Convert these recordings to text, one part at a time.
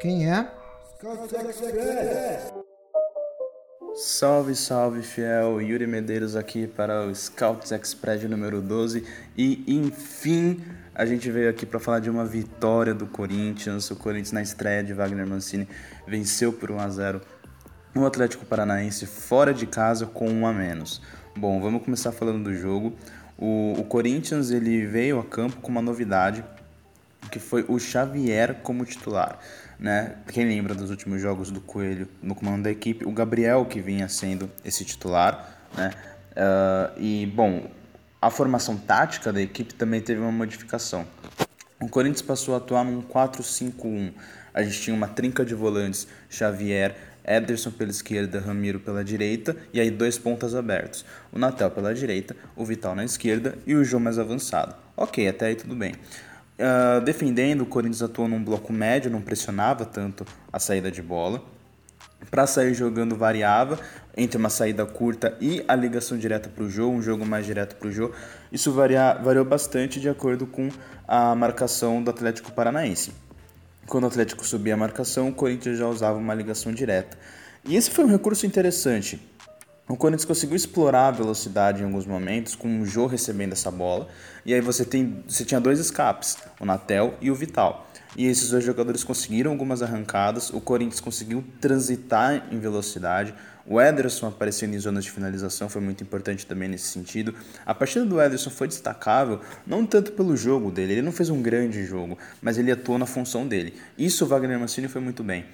Quem é? Salve, salve, fiel! Yuri Medeiros aqui para o Scouts Express número 12 e, enfim, a gente veio aqui para falar de uma vitória do Corinthians. O Corinthians, na estreia de Wagner Mancini, venceu por 1 a 0 o Atlético Paranaense fora de casa com um a menos. Bom, vamos começar falando do jogo. O, o Corinthians ele veio a campo com uma novidade que foi o Xavier como titular. Né? Quem lembra dos últimos jogos do Coelho no comando da equipe, o Gabriel que vinha sendo esse titular. Né? Uh, e, bom, a formação tática da equipe também teve uma modificação. O Corinthians passou a atuar num 4-5-1. A gente tinha uma trinca de volantes, Xavier, Ederson pela esquerda, Ramiro pela direita e aí dois pontas abertos. O Natel pela direita, o Vital na esquerda e o João mais avançado. Ok, até aí tudo bem. Uh, defendendo, o Corinthians atuou num bloco médio, não pressionava tanto a saída de bola. Para sair jogando variava entre uma saída curta e a ligação direta para o jogo, um jogo mais direto para o jogo. Isso varia, variou bastante de acordo com a marcação do Atlético Paranaense. Quando o Atlético subia a marcação, o Corinthians já usava uma ligação direta. E esse foi um recurso interessante. O Corinthians conseguiu explorar a velocidade em alguns momentos, com o Jô recebendo essa bola. E aí você, tem, você tinha dois escapes, o Natel e o Vital. E esses dois jogadores conseguiram algumas arrancadas, o Corinthians conseguiu transitar em velocidade, o Ederson aparecendo em zonas de finalização foi muito importante também nesse sentido. A partida do Ederson foi destacável, não tanto pelo jogo dele, ele não fez um grande jogo, mas ele atuou na função dele. Isso o Wagner Mancini foi muito bem.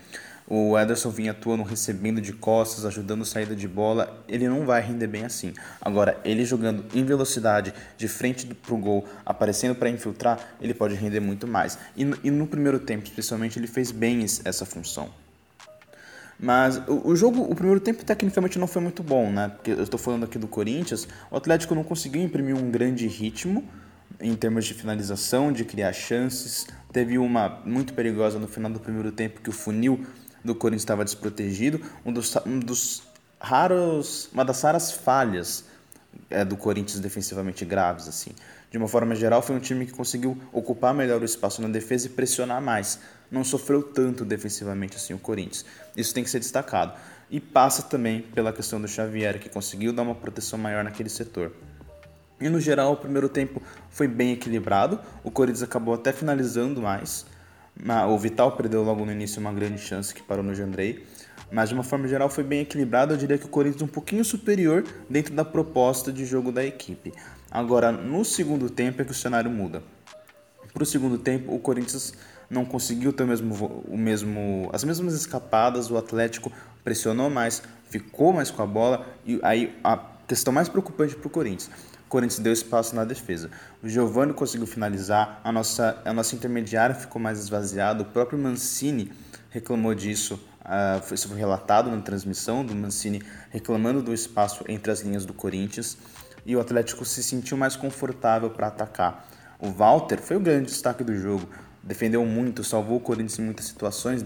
O Ederson vinha atuando, recebendo de costas, ajudando saída de bola. Ele não vai render bem assim. Agora, ele jogando em velocidade, de frente para o gol, aparecendo para infiltrar, ele pode render muito mais. E, e no primeiro tempo, especialmente, ele fez bem essa função. Mas o, jogo, o primeiro tempo tecnicamente não foi muito bom, né? Porque eu estou falando aqui do Corinthians, o Atlético não conseguiu imprimir um grande ritmo em termos de finalização, de criar chances. Teve uma muito perigosa no final do primeiro tempo que o funil do Corinthians estava desprotegido, um dos, um dos raros, uma das raras falhas é, do Corinthians defensivamente graves assim. De uma forma geral, foi um time que conseguiu ocupar melhor o espaço na defesa e pressionar mais não sofreu tanto defensivamente assim o Corinthians. Isso tem que ser destacado. E passa também pela questão do Xavier, que conseguiu dar uma proteção maior naquele setor. E no geral, o primeiro tempo foi bem equilibrado. O Corinthians acabou até finalizando mais. O Vital perdeu logo no início uma grande chance que parou no Jandrei. Mas de uma forma geral foi bem equilibrado. Eu diria que o Corinthians um pouquinho superior dentro da proposta de jogo da equipe. Agora, no segundo tempo é que o cenário muda. Para o segundo tempo, o Corinthians não conseguiu ter o mesmo, o mesmo, as mesmas escapadas, o Atlético pressionou mais, ficou mais com a bola e aí a questão mais preocupante para o Corinthians. Corinthians deu espaço na defesa. O Giovani conseguiu finalizar, a nossa, a nossa intermediária ficou mais esvaziada, o próprio Mancini reclamou disso, uh, isso foi relatado na transmissão do Mancini reclamando do espaço entre as linhas do Corinthians e o Atlético se sentiu mais confortável para atacar. O Walter foi o grande destaque do jogo defendeu muito, salvou o Corinthians em muitas situações.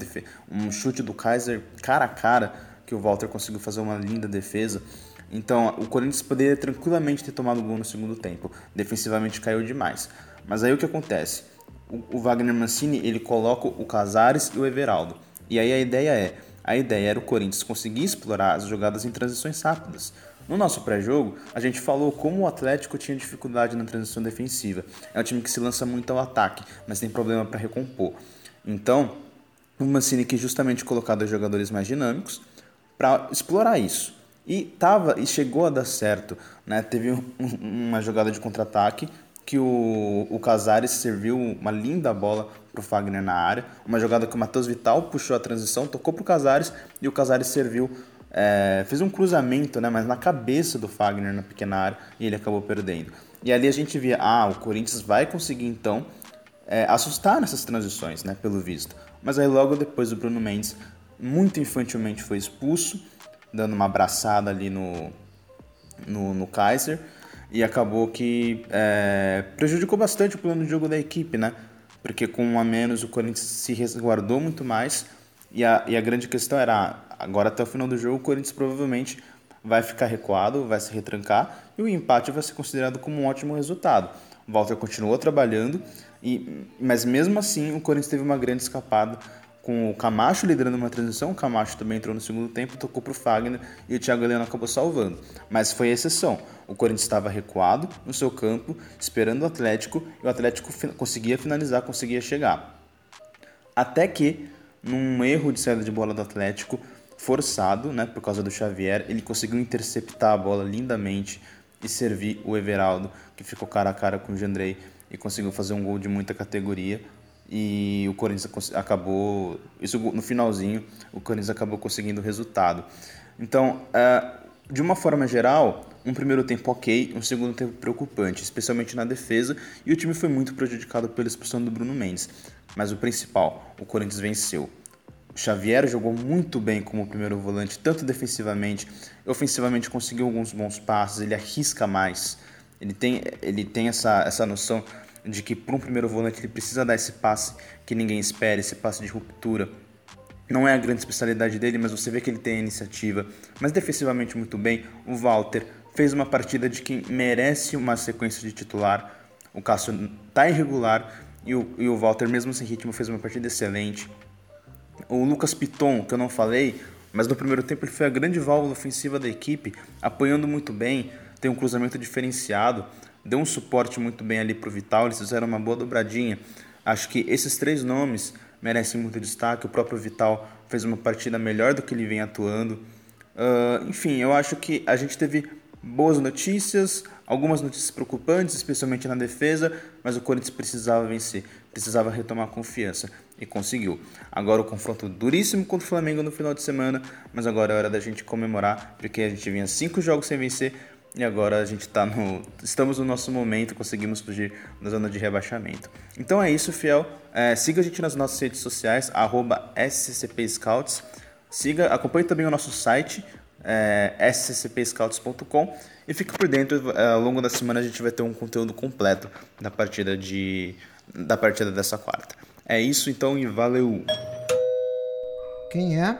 Um chute do Kaiser cara a cara, que o Walter conseguiu fazer uma linda defesa. Então, o Corinthians poderia tranquilamente ter tomado o gol no segundo tempo. Defensivamente caiu demais. Mas aí o que acontece? O, Wagner Mancini, ele coloca o Casares e o Everaldo. E aí a ideia é, a ideia era o Corinthians conseguir explorar as jogadas em transições rápidas. No nosso pré-jogo, a gente falou como o Atlético tinha dificuldade na transição defensiva. É um time que se lança muito ao ataque, mas tem problema para recompor. Então, o Mancini quis justamente colocar dois jogadores mais dinâmicos para explorar isso. E tava e chegou a dar certo, né? Teve um, uma jogada de contra-ataque que o, o Casares serviu uma linda bola para o Fagner na área, uma jogada que o Matheus Vital puxou a transição, tocou para o Casares e o Casares serviu é, fez um cruzamento, né, mas na cabeça do Fagner na pequena área e ele acabou perdendo. E ali a gente via, ah, o Corinthians vai conseguir então é, assustar nessas transições, né, pelo visto. Mas aí logo depois o Bruno Mendes muito infantilmente foi expulso, dando uma abraçada ali no, no, no Kaiser e acabou que é, prejudicou bastante o plano de jogo da equipe, né? Porque com um a menos o Corinthians se resguardou muito mais e a, e a grande questão era Agora, até o final do jogo, o Corinthians provavelmente vai ficar recuado, vai se retrancar e o empate vai ser considerado como um ótimo resultado. O Walter continuou trabalhando, e, mas mesmo assim o Corinthians teve uma grande escapada com o Camacho liderando uma transição, o Camacho também entrou no segundo tempo, tocou para o Fagner e o Thiago Heleno acabou salvando. Mas foi exceção. O Corinthians estava recuado no seu campo, esperando o Atlético, e o Atlético conseguia finalizar, conseguia chegar. Até que, num erro de saída de bola do Atlético, forçado, né, por causa do Xavier, ele conseguiu interceptar a bola lindamente e servir o Everaldo, que ficou cara a cara com o Jandrei e conseguiu fazer um gol de muita categoria e o Corinthians acabou, isso no finalzinho, o Corinthians acabou conseguindo o resultado. Então, é, de uma forma geral, um primeiro tempo ok, um segundo tempo preocupante, especialmente na defesa, e o time foi muito prejudicado pela expulsão do Bruno Mendes. Mas o principal, o Corinthians venceu. Xavier jogou muito bem como primeiro volante, tanto defensivamente, ofensivamente conseguiu alguns bons passos, ele arrisca mais, ele tem, ele tem essa, essa noção de que para um primeiro volante ele precisa dar esse passe que ninguém espera, esse passe de ruptura. Não é a grande especialidade dele, mas você vê que ele tem a iniciativa. Mas defensivamente muito bem. O Walter fez uma partida de quem merece uma sequência de titular. O Cássio está irregular e o, e o Walter, mesmo sem ritmo, fez uma partida excelente. O Lucas Piton, que eu não falei, mas no primeiro tempo ele foi a grande válvula ofensiva da equipe, apoiando muito bem, tem um cruzamento diferenciado deu um suporte muito bem ali para o Vital, eles fizeram uma boa dobradinha. Acho que esses três nomes merecem muito destaque. O próprio Vital fez uma partida melhor do que ele vem atuando. Uh, enfim, eu acho que a gente teve boas notícias, algumas notícias preocupantes, especialmente na defesa, mas o Corinthians precisava vencer, precisava retomar a confiança e conseguiu. Agora o confronto duríssimo contra o Flamengo no final de semana, mas agora é hora da gente comemorar, porque a gente vinha cinco jogos sem vencer, e agora a gente tá no. Estamos no nosso momento, conseguimos fugir da zona de rebaixamento. Então é isso, fiel. É, siga a gente nas nossas redes sociais, SCCPScouts. Siga, acompanhe também o nosso site, é, sccpscouts.com e fique por dentro. É, ao longo da semana a gente vai ter um conteúdo completo da partida de da partida dessa quarta. É isso então e valeu. Quem é?